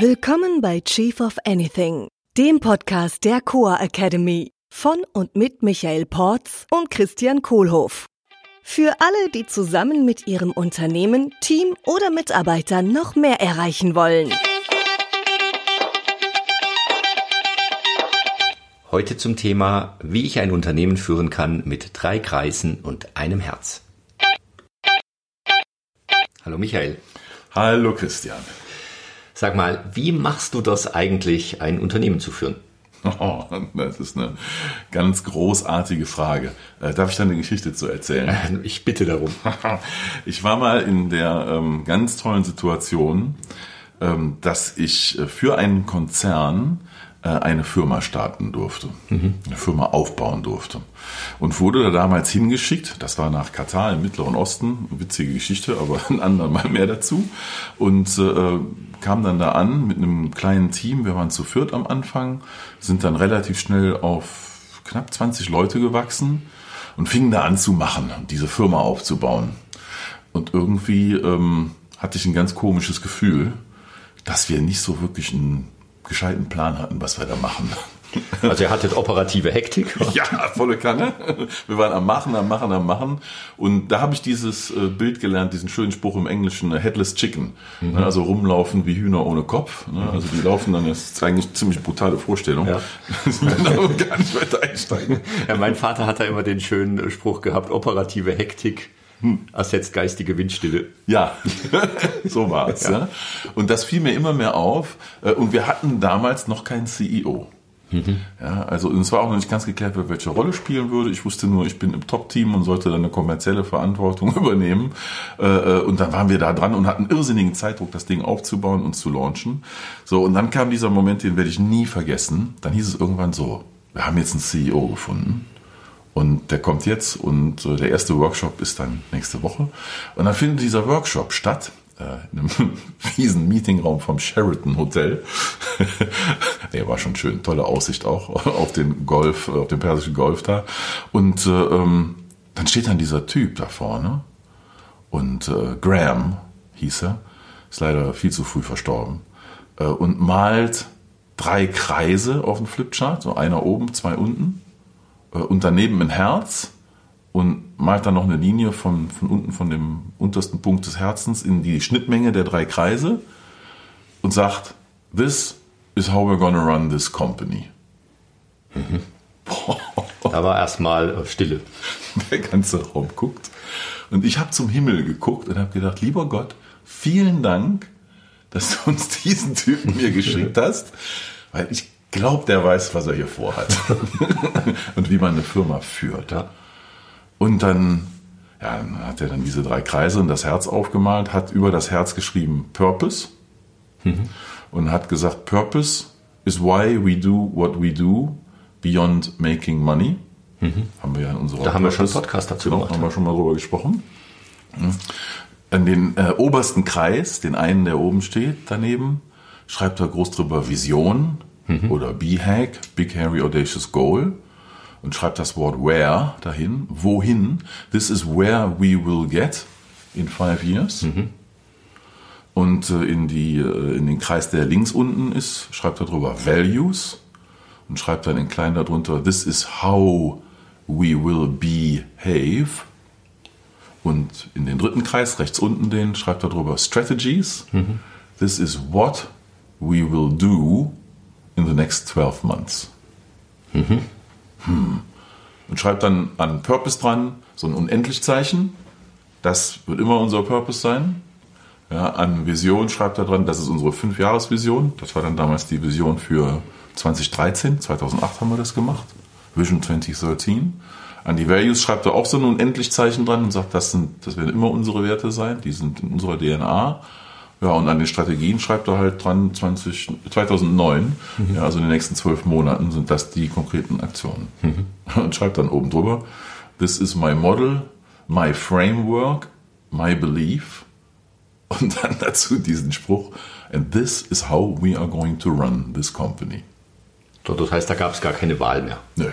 Willkommen bei Chief of Anything, dem Podcast der Coa Academy von und mit Michael Porz und Christian Kohlhoff. Für alle, die zusammen mit ihrem Unternehmen, Team oder Mitarbeitern noch mehr erreichen wollen. Heute zum Thema, wie ich ein Unternehmen führen kann mit drei Kreisen und einem Herz. Hallo Michael. Hallo Christian. Sag mal, wie machst du das eigentlich, ein Unternehmen zu führen? Oh, das ist eine ganz großartige Frage. Äh, darf ich dann eine Geschichte zu erzählen? Ich bitte darum. Ich war mal in der ähm, ganz tollen Situation, ähm, dass ich äh, für einen Konzern eine Firma starten durfte, mhm. eine Firma aufbauen durfte. Und wurde da damals hingeschickt, das war nach Katar im Mittleren Osten, witzige Geschichte, aber ein andermal mehr dazu. Und äh, kam dann da an mit einem kleinen Team, wir waren zu viert am Anfang, sind dann relativ schnell auf knapp 20 Leute gewachsen und fingen da an zu machen, diese Firma aufzubauen. Und irgendwie ähm, hatte ich ein ganz komisches Gefühl, dass wir nicht so wirklich einen gescheiten Plan hatten, was wir da machen. Also ihr hattet operative Hektik? ja, volle Kanne. Wir waren am Machen, am Machen, am Machen. Und da habe ich dieses äh, Bild gelernt, diesen schönen Spruch im Englischen, äh, Headless Chicken. Mhm. Also rumlaufen wie Hühner ohne Kopf. Ne? Also die laufen dann, das ist eigentlich eine ziemlich brutale Vorstellung. Ja. gar nicht weiter einsteigen. Ja, mein Vater hat da immer den schönen Spruch gehabt, operative Hektik hm. ersetzt geistige Windstille. Ja, so war es. Ja. ja. Und das fiel mir immer mehr auf. Äh, und wir hatten damals noch keinen CEO. Mhm. Ja, also es war auch noch nicht ganz geklärt, wer welche Rolle spielen würde. Ich wusste nur, ich bin im Top-Team und sollte dann eine kommerzielle Verantwortung übernehmen. Äh, äh, und dann waren wir da dran und hatten irrsinnigen Zeitdruck, das Ding aufzubauen und zu launchen. So, und dann kam dieser Moment, den werde ich nie vergessen. Dann hieß es irgendwann so, wir haben jetzt einen CEO gefunden. Und der kommt jetzt und äh, der erste Workshop ist dann nächste Woche. Und dann findet dieser Workshop statt äh, in einem fiesen Meetingraum vom Sheraton Hotel. Der war schon schön, tolle Aussicht auch auf den Golf, auf den persischen Golf da. Und äh, ähm, dann steht dann dieser Typ da vorne und äh, Graham hieß er, ist leider viel zu früh verstorben äh, und malt drei Kreise auf dem Flipchart, so einer oben, zwei unten äh, und daneben ein Herz und malt dann noch eine Linie von, von unten, von dem untersten Punkt des Herzens in die Schnittmenge der drei Kreise und sagt, this is how we're gonna run this company. Mhm. Da war erstmal Stille. Der ganze Raum guckt. Und ich habe zum Himmel geguckt und habe gedacht, lieber Gott, vielen Dank, dass du uns diesen Typen mir geschickt hast, weil ich glaube, der weiß, was er hier vorhat und wie man eine Firma führt. Ja. Und dann, ja, dann hat er dann diese drei Kreise und das Herz aufgemalt, hat über das Herz geschrieben Purpose mhm. und hat gesagt, Purpose is why we do what we do beyond making money. Mhm. Haben wir ja in unserer Da haben wir schon einen Podcast dazu genau, gemacht. haben wir schon mal drüber gesprochen. An den äh, obersten Kreis, den einen, der oben steht, daneben, schreibt er groß drüber Vision mhm. oder B-Hack, Big Hairy Audacious Goal und schreibt das Wort where dahin. Wohin? This is where we will get in five years. Mhm. Und äh, in, die, äh, in den Kreis, der links unten ist, schreibt er drüber Values und schreibt dann in klein darunter This is how we will behave. Und in den dritten Kreis, rechts unten den, schreibt er drüber Strategies. Mhm. This is what we will do in the next 12 months. Mhm hm. Und schreibt dann an Purpose dran, so ein Unendlichzeichen. Das wird immer unser Purpose sein. Ja, an Vision schreibt er dran, das ist unsere Fünfjahresvision. Das war dann damals die Vision für 2013. 2008 haben wir das gemacht. Vision 2013. An die Values schreibt er auch so ein Unendlichzeichen dran und sagt, das, sind, das werden immer unsere Werte sein, die sind in unserer DNA. Ja, und an den Strategien schreibt er halt dran 20, 2009, mhm. ja, also in den nächsten zwölf Monaten sind das die konkreten Aktionen. Mhm. Und schreibt dann oben drüber, this is my model, my framework, my belief. Und dann dazu diesen Spruch, and this is how we are going to run this company. Das heißt, da gab es gar keine Wahl mehr. Nö.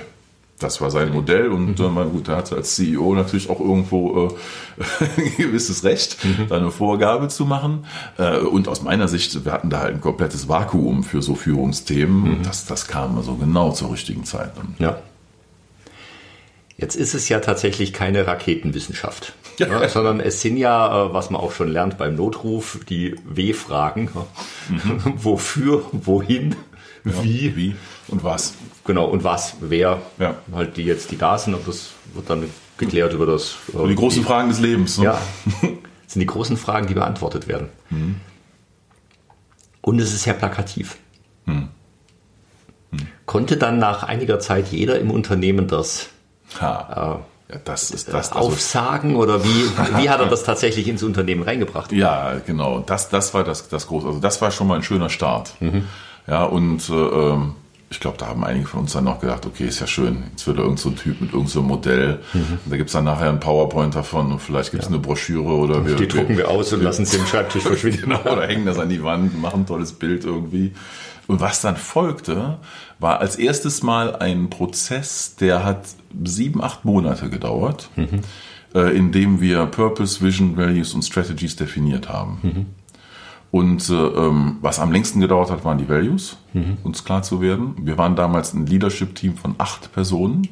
Das war sein Modell und mhm. äh, gut, er hatte als CEO natürlich auch irgendwo äh, ein gewisses Recht, mhm. da eine Vorgabe zu machen. Äh, und aus meiner Sicht, wir hatten da halt ein komplettes Vakuum für so Führungsthemen. Mhm. Das, das kam also genau zur richtigen Zeit. Ja. Jetzt ist es ja tatsächlich keine Raketenwissenschaft, ja. Ja, sondern es sind ja, äh, was man auch schon lernt beim Notruf, die W-Fragen. Mhm. Wofür, wohin, ja, wie, wie und was. Genau, und was, wer, ja. halt die jetzt, die da sind, und das wird dann geklärt über das. Und die großen die, Fragen des Lebens. Ne? Ja, sind die großen Fragen, die beantwortet werden. Mhm. Und es ist sehr plakativ. Mhm. Mhm. Konnte dann nach einiger Zeit jeder im Unternehmen das ha. Äh, ja, das ist das. Also, aufsagen oder wie, wie hat er das tatsächlich ins Unternehmen reingebracht? Ja, genau. Das, das war das, das große. Also das war schon mal ein schöner Start. Mhm. Ja, und äh, ähm, ich glaube, da haben einige von uns dann noch gedacht, okay, ist ja schön, jetzt wird da irgend so ein Typ mit irgendeinem so Modell. Mhm. Da gibt es dann nachher ein PowerPoint davon und vielleicht gibt es ja. eine Broschüre oder wir. Die drucken wir aus und lassen sie im Schreibtisch verschwinden. genau, oder hängen das an die Wand, machen ein tolles Bild irgendwie. Und was dann folgte, war als erstes Mal ein Prozess, der hat sieben, acht Monate gedauert, mhm. äh, in dem wir Purpose, Vision, Values und Strategies definiert haben. Mhm. Und äh, ähm, was am längsten gedauert hat, waren die Values, mhm. uns klar zu werden. Wir waren damals ein Leadership-Team von acht Personen.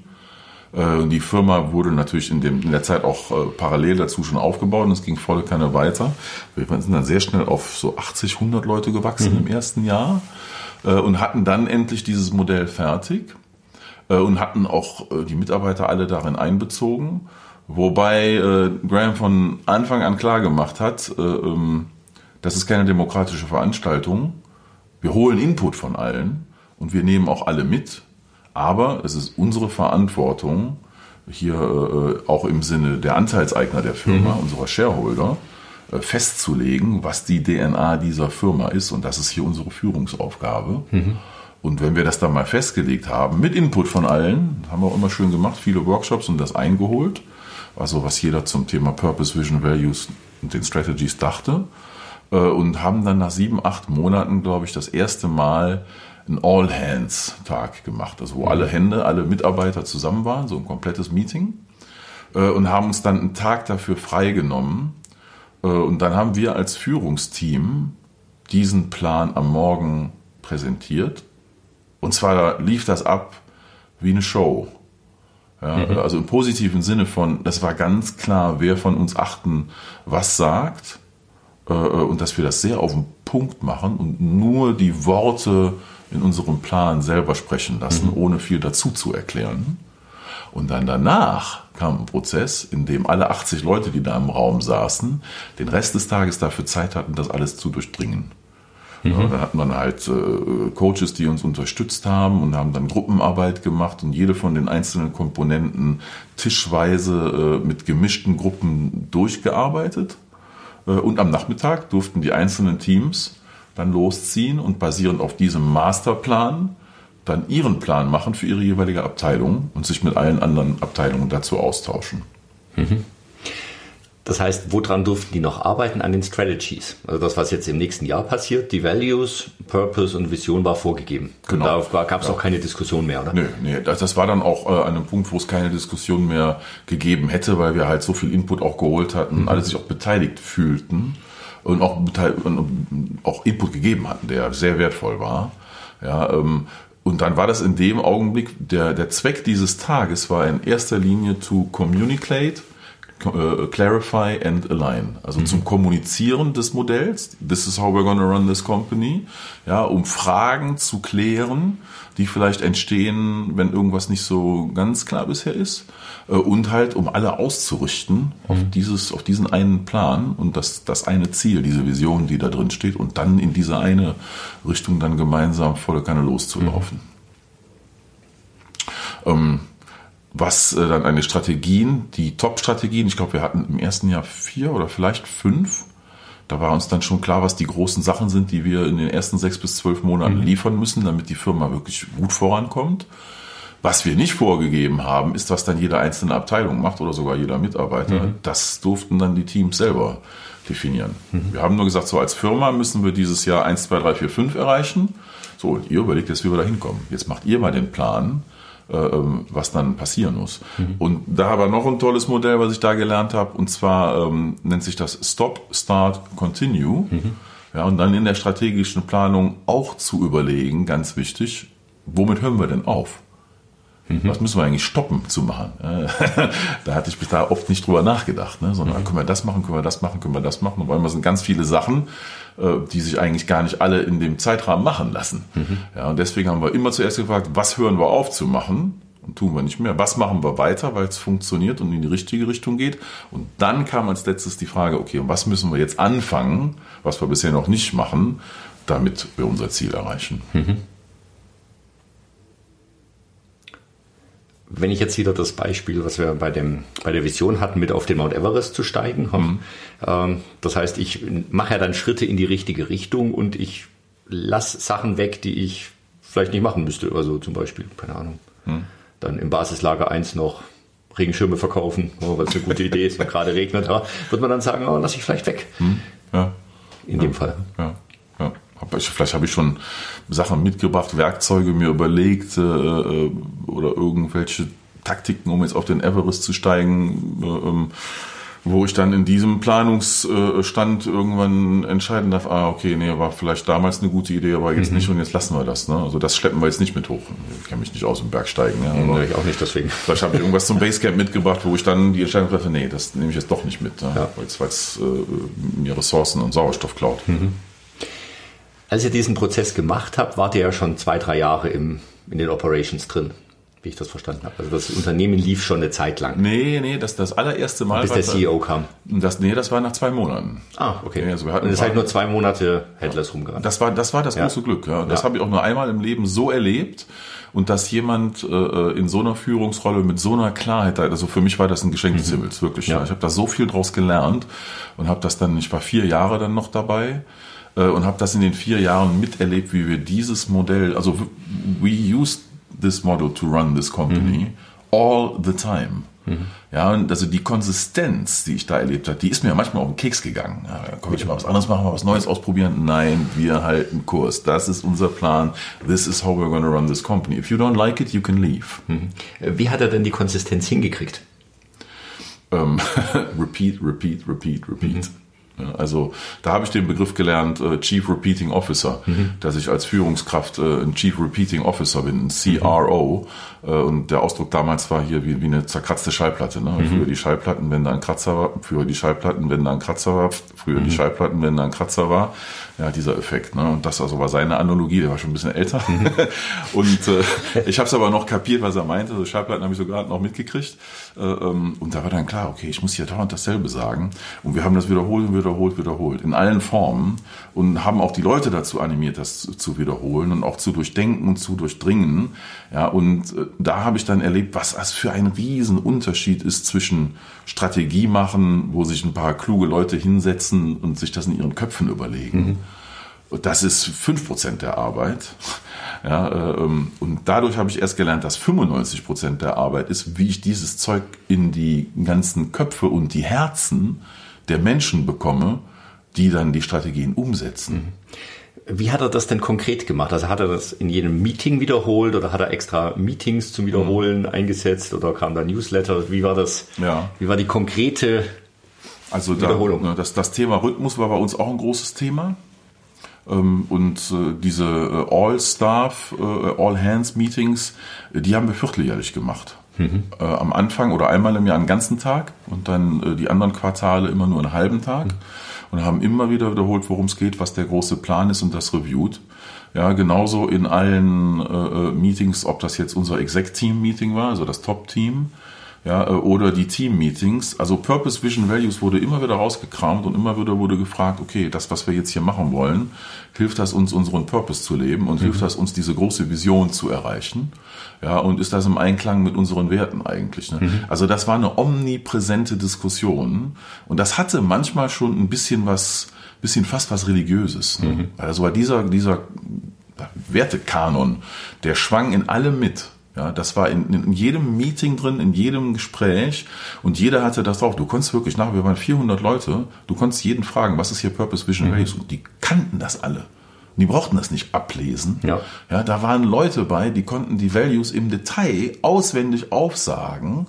Äh, die Firma wurde natürlich in, dem, in der Zeit auch äh, parallel dazu schon aufgebaut und es ging voll keine weiter. Wir sind dann sehr schnell auf so 80, 100 Leute gewachsen mhm. im ersten Jahr äh, und hatten dann endlich dieses Modell fertig äh, und hatten auch äh, die Mitarbeiter alle darin einbezogen. Wobei äh, Graham von Anfang an klar gemacht hat, äh, ähm, das ist keine demokratische Veranstaltung. Wir holen Input von allen und wir nehmen auch alle mit. Aber es ist unsere Verantwortung, hier äh, auch im Sinne der Anteilseigner der Firma, mhm. unserer Shareholder, äh, festzulegen, was die DNA dieser Firma ist. Und das ist hier unsere Führungsaufgabe. Mhm. Und wenn wir das dann mal festgelegt haben, mit Input von allen, haben wir auch immer schön gemacht, viele Workshops und das eingeholt, also was jeder zum Thema Purpose, Vision, Values und den Strategies dachte, und haben dann nach sieben, acht Monaten, glaube ich, das erste Mal einen All-Hands-Tag gemacht, also wo alle Hände, alle Mitarbeiter zusammen waren, so ein komplettes Meeting, äh, und haben uns dann einen Tag dafür freigenommen. Äh, und dann haben wir als Führungsteam diesen Plan am Morgen präsentiert. Und zwar lief das ab wie eine Show. Ja, mhm. Also im positiven Sinne von, das war ganz klar, wer von uns achten was sagt äh, und dass wir das sehr auf den Punkt machen und nur die Worte in unserem Plan selber sprechen lassen, mhm. ohne viel dazu zu erklären. Und dann danach kam ein Prozess, in dem alle 80 Leute, die da im Raum saßen, den Rest des Tages dafür Zeit hatten, das alles zu durchdringen. Mhm. Ja, da hat man halt äh, Coaches, die uns unterstützt haben und haben dann Gruppenarbeit gemacht und jede von den einzelnen Komponenten tischweise äh, mit gemischten Gruppen durchgearbeitet. Äh, und am Nachmittag durften die einzelnen Teams dann losziehen und basierend auf diesem Masterplan dann ihren Plan machen für ihre jeweilige Abteilung und sich mit allen anderen Abteilungen dazu austauschen. Mhm. Das heißt, woran durften die noch arbeiten? An den Strategies. Also das, was jetzt im nächsten Jahr passiert, die Values, Purpose und Vision war vorgegeben. Genau. Und da gab es ja. auch keine Diskussion mehr, oder? Nee, nee. Das, das war dann auch äh, an einem Punkt, wo es keine Diskussion mehr gegeben hätte, weil wir halt so viel Input auch geholt hatten, mhm. alle sich auch beteiligt fühlten und auch, und auch Input gegeben hatten, der sehr wertvoll war. Ja, ähm, und dann war das in dem Augenblick, der, der Zweck dieses Tages war in erster Linie to communicate clarify and align. Also mhm. zum Kommunizieren des Modells. This is how we're to run this company. Ja, um Fragen zu klären, die vielleicht entstehen, wenn irgendwas nicht so ganz klar bisher ist. Äh, und halt, um alle auszurichten mhm. auf dieses, auf diesen einen Plan und das, das eine Ziel, diese Vision, die da drin steht und dann in diese eine Richtung dann gemeinsam volle Kanne loszulaufen. Mhm. Ähm, was äh, dann eine Strategien, die Top-Strategien, ich glaube, wir hatten im ersten Jahr vier oder vielleicht fünf. Da war uns dann schon klar, was die großen Sachen sind, die wir in den ersten sechs bis zwölf Monaten mhm. liefern müssen, damit die Firma wirklich gut vorankommt. Was wir nicht vorgegeben haben, ist, was dann jede einzelne Abteilung macht oder sogar jeder Mitarbeiter. Mhm. Das durften dann die Teams selber definieren. Mhm. Wir haben nur gesagt, so als Firma müssen wir dieses Jahr 1, 2, 3, 4, 5 erreichen. So, und ihr überlegt jetzt, wie wir da hinkommen. Jetzt macht ihr mal den Plan was dann passieren muss. Mhm. Und da war noch ein tolles Modell, was ich da gelernt habe, und zwar ähm, nennt sich das Stop, Start, Continue. Mhm. Ja, und dann in der strategischen Planung auch zu überlegen, ganz wichtig, womit hören wir denn auf? Mhm. Was müssen wir eigentlich stoppen zu machen? da hatte ich bis da oft nicht drüber nachgedacht, ne? sondern mhm. können wir das machen, können wir das machen, können wir das machen. Und einmal sind ganz viele Sachen, äh, die sich eigentlich gar nicht alle in dem Zeitrahmen machen lassen. Mhm. Ja, und deswegen haben wir immer zuerst gefragt, was hören wir auf zu machen? Und tun wir nicht mehr. Was machen wir weiter, weil es funktioniert und in die richtige Richtung geht? Und dann kam als letztes die Frage, okay, und was müssen wir jetzt anfangen, was wir bisher noch nicht machen, damit wir unser Ziel erreichen? Mhm. Wenn ich jetzt wieder das Beispiel, was wir bei, dem, bei der Vision hatten, mit auf den Mount Everest zu steigen, mhm. ähm, das heißt, ich mache ja dann Schritte in die richtige Richtung und ich lasse Sachen weg, die ich vielleicht nicht machen müsste. Also zum Beispiel, keine Ahnung, mhm. dann im Basislager 1 noch Regenschirme verkaufen, oh, weil es eine gute Idee ist, wenn gerade regnet, ja, wird man dann sagen, oh, lass ich vielleicht weg. Mhm. Ja. In ja. dem Fall. Ja. Ja. Vielleicht habe ich schon Sachen mitgebracht, Werkzeuge mir überlegt äh, äh, oder irgendwelche Taktiken, um jetzt auf den Everest zu steigen, äh, ähm, wo ich dann in diesem Planungsstand irgendwann entscheiden darf, ah, okay, nee, war vielleicht damals eine gute Idee, aber jetzt mhm. nicht und jetzt lassen wir das. Ne? Also das schleppen wir jetzt nicht mit hoch. Ich kenne mich nicht aus dem Bergsteigen. Ja, aber nee, ich auch nicht, deswegen. Vielleicht habe ich irgendwas zum Basecamp mitgebracht, wo ich dann die Entscheidung treffe, nee, das nehme ich jetzt doch nicht mit, ne? ja. weil es äh, mir Ressourcen und Sauerstoff klaut. Mhm. Als ihr diesen Prozess gemacht habt, wart ihr ja schon zwei, drei Jahre im, in den Operations drin, wie ich das verstanden habe. Also das Unternehmen lief schon eine Zeit lang. Nee, nee, das das allererste Mal. Bis der CEO kam. Das, nee, das war nach zwei Monaten. Ah, okay. Nee, also wir hatten Und es halt nur zwei Monate Headless rumgerannt. Das war das, war das ja. große Glück. Ja. Das ja. habe ich auch nur einmal im Leben so erlebt. Und dass jemand äh, in so einer Führungsrolle mit so einer Klarheit, also für mich war das ein Geschenk des mhm. Himmels, wirklich. Ja. Ich habe da so viel draus gelernt und habe das dann, ich war vier Jahre dann noch dabei äh, und habe das in den vier Jahren miterlebt, wie wir dieses Modell, also we used this model to run this company mhm. all the time. Mhm. Ja, und also die Konsistenz, die ich da erlebt habe, die ist mir manchmal auf den Keks gegangen. Ja, da komme ich mal was anderes machen, mal was Neues ausprobieren. Nein, wir halten Kurs. Das ist unser Plan. This is how we're going to run this company. If you don't like it, you can leave. Mhm. Wie hat er denn die Konsistenz hingekriegt? Ähm, repeat, repeat, repeat, repeat. Also da habe ich den Begriff gelernt, äh, Chief Repeating Officer, mhm. dass ich als Führungskraft äh, ein Chief Repeating Officer bin, ein CRO. Mhm. Äh, und der Ausdruck damals war hier wie, wie eine zerkratzte Schallplatte. Ne? Mhm. Früher die Schallplatten, wenn da ein Kratzer war, früher die Schallplatten, wenn da ein Kratzer war, früher die mhm. Schallplatten, wenn da ein Kratzer war. Ja, dieser Effekt. Ne? Und das also war seine Analogie, der war schon ein bisschen älter. Und äh, ich habe es aber noch kapiert, was er meinte. Also Schallplatten habe ich so gerade noch mitgekriegt. Äh, ähm, und da war dann klar, okay, ich muss hier dauernd dasselbe sagen. Und wir haben das wiederholt und wiederholt, wiederholt. In allen Formen. Und haben auch die Leute dazu animiert, das zu wiederholen und auch zu durchdenken und zu durchdringen. Ja, und äh, da habe ich dann erlebt, was das für ein Riesenunterschied ist zwischen Strategie machen, wo sich ein paar kluge Leute hinsetzen und sich das in ihren Köpfen überlegen. Mhm das ist fünf Prozent der Arbeit. Ja, ähm, und dadurch habe ich erst gelernt, dass 95 Prozent der Arbeit ist, wie ich dieses Zeug in die ganzen Köpfe und die Herzen der Menschen bekomme, die dann die Strategien umsetzen. Mhm. Wie hat er das denn konkret gemacht? Also hat er das in jedem Meeting wiederholt oder hat er extra Meetings zum Wiederholen mhm. eingesetzt oder kam da Newsletter? Wie war das? Ja. Wie war die konkrete also Wiederholung? Ne, das, das Thema Rhythmus war bei uns auch ein großes Thema. Ähm, und äh, diese äh, All-Staff, äh, All-Hands-Meetings, die haben wir vierteljährlich gemacht. Mhm. Am Anfang oder einmal im Jahr einen ganzen Tag und dann die anderen Quartale immer nur einen halben Tag. Mhm. Und haben immer wieder wiederholt, worum es geht, was der große Plan ist und das reviewt. Ja, genauso in allen äh, Meetings, ob das jetzt unser Exec-Team-Meeting war, also das Top-Team, ja, äh, oder die Team-Meetings. Also Purpose, Vision, Values wurde immer wieder rausgekramt und immer wieder wurde gefragt, okay, das, was wir jetzt hier machen wollen, hilft das uns, unseren Purpose zu leben und mhm. hilft das uns, diese große Vision zu erreichen? Ja, und ist das im Einklang mit unseren Werten eigentlich? Ne? Mhm. Also das war eine omnipräsente Diskussion und das hatte manchmal schon ein bisschen was, bisschen fast was Religiöses. Ne? Mhm. Also war dieser, dieser Wertekanon, der schwang in allem mit. Ja, das war in, in, jedem Meeting drin, in jedem Gespräch und jeder hatte das drauf. Du konntest wirklich nach, wir waren 400 Leute, du konntest jeden fragen, was ist hier Purpose, Vision, mhm. Values und die kannten das alle. Die brauchten das nicht ablesen. Ja. ja, da waren Leute bei, die konnten die Values im Detail auswendig aufsagen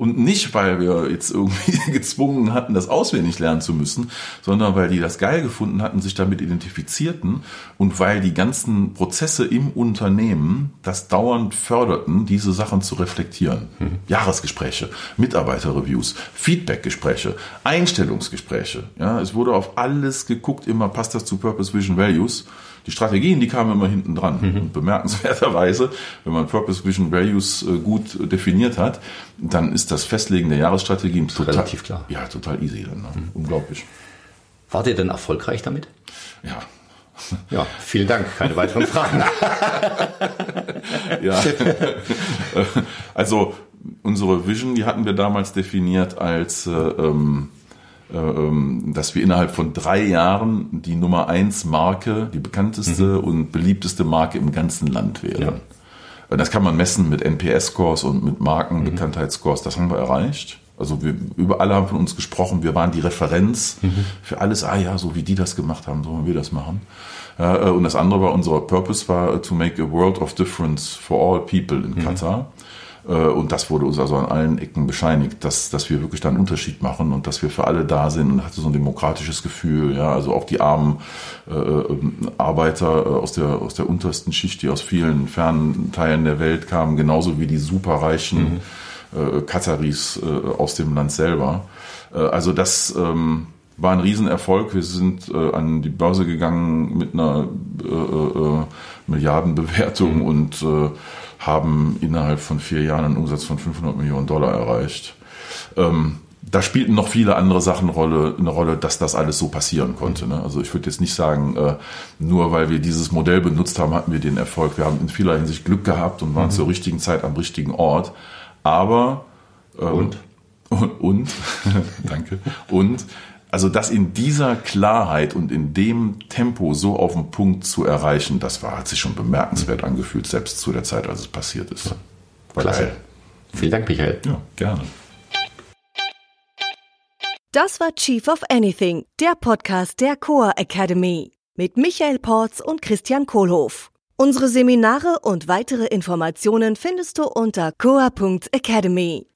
und nicht, weil wir jetzt irgendwie gezwungen hatten, das auswendig lernen zu müssen, sondern weil die das geil gefunden hatten, sich damit identifizierten und weil die ganzen Prozesse im Unternehmen das dauernd förderten, diese Sachen zu reflektieren. Mhm. Jahresgespräche, Mitarbeiterreviews, Feedbackgespräche, Einstellungsgespräche. Ja, es wurde auf alles geguckt, immer passt das zu Purpose Vision Values. Die Strategien, die kamen immer hinten dran. Mhm. Und bemerkenswerterweise, wenn man Purpose Vision Values äh, gut definiert hat, dann ist das Festlegen der Jahresstrategien total, relativ klar. Ja, total easy. Dann, ne? mhm. Unglaublich. Wart ihr denn erfolgreich damit? Ja. Ja, vielen Dank. Keine weiteren Fragen. ja. Also unsere Vision, die hatten wir damals definiert als äh, äh, ähm, dass wir innerhalb von drei Jahren die Nummer eins Marke, die bekannteste mhm. und beliebteste Marke im ganzen Land wären. Ja. Das kann man messen mit NPS-Scores und mit Markenbekanntheitsscores. Das haben wir erreicht. Also wir, über alle haben von uns gesprochen. Wir waren die Referenz mhm. für alles. Ah ja, so wie die das gemacht haben, so wollen wir das machen. Äh, und das andere war unser Purpose war to make a world of difference for all people in mhm. Katar. Äh, und das wurde uns also an allen Ecken bescheinigt, dass, dass wir wirklich da einen Unterschied machen und dass wir für alle da sind und hatte so ein demokratisches Gefühl, ja, also auch die armen äh, ähm, Arbeiter äh, aus der, aus der untersten Schicht, die aus vielen fernen Teilen der Welt kamen, genauso wie die superreichen mhm. äh, Kataris äh, aus dem Land selber. Äh, also das ähm, war ein Riesenerfolg. Wir sind äh, an die Börse gegangen mit einer äh, äh, Milliardenbewertung mhm. und äh, haben innerhalb von vier Jahren einen Umsatz von 500 Millionen Dollar erreicht. Ähm, da spielten noch viele andere Sachen Rolle, eine Rolle, dass das alles so passieren konnte. Ne? Also ich würde jetzt nicht sagen, äh, nur weil wir dieses Modell benutzt haben, hatten wir den Erfolg. Wir haben in vieler Hinsicht Glück gehabt und waren mhm. zur richtigen Zeit am richtigen Ort. Aber ähm, und und, und danke und also das in dieser Klarheit und in dem Tempo so auf den Punkt zu erreichen, das war, hat sich schon bemerkenswert angefühlt, selbst zu der Zeit, als es passiert ist. War Klasse. Geil. Vielen Dank, Michael. Ja, gerne. Das war Chief of Anything, der Podcast der Coa Academy mit Michael Porz und Christian Kohlhoff. Unsere Seminare und weitere Informationen findest du unter coa.academy.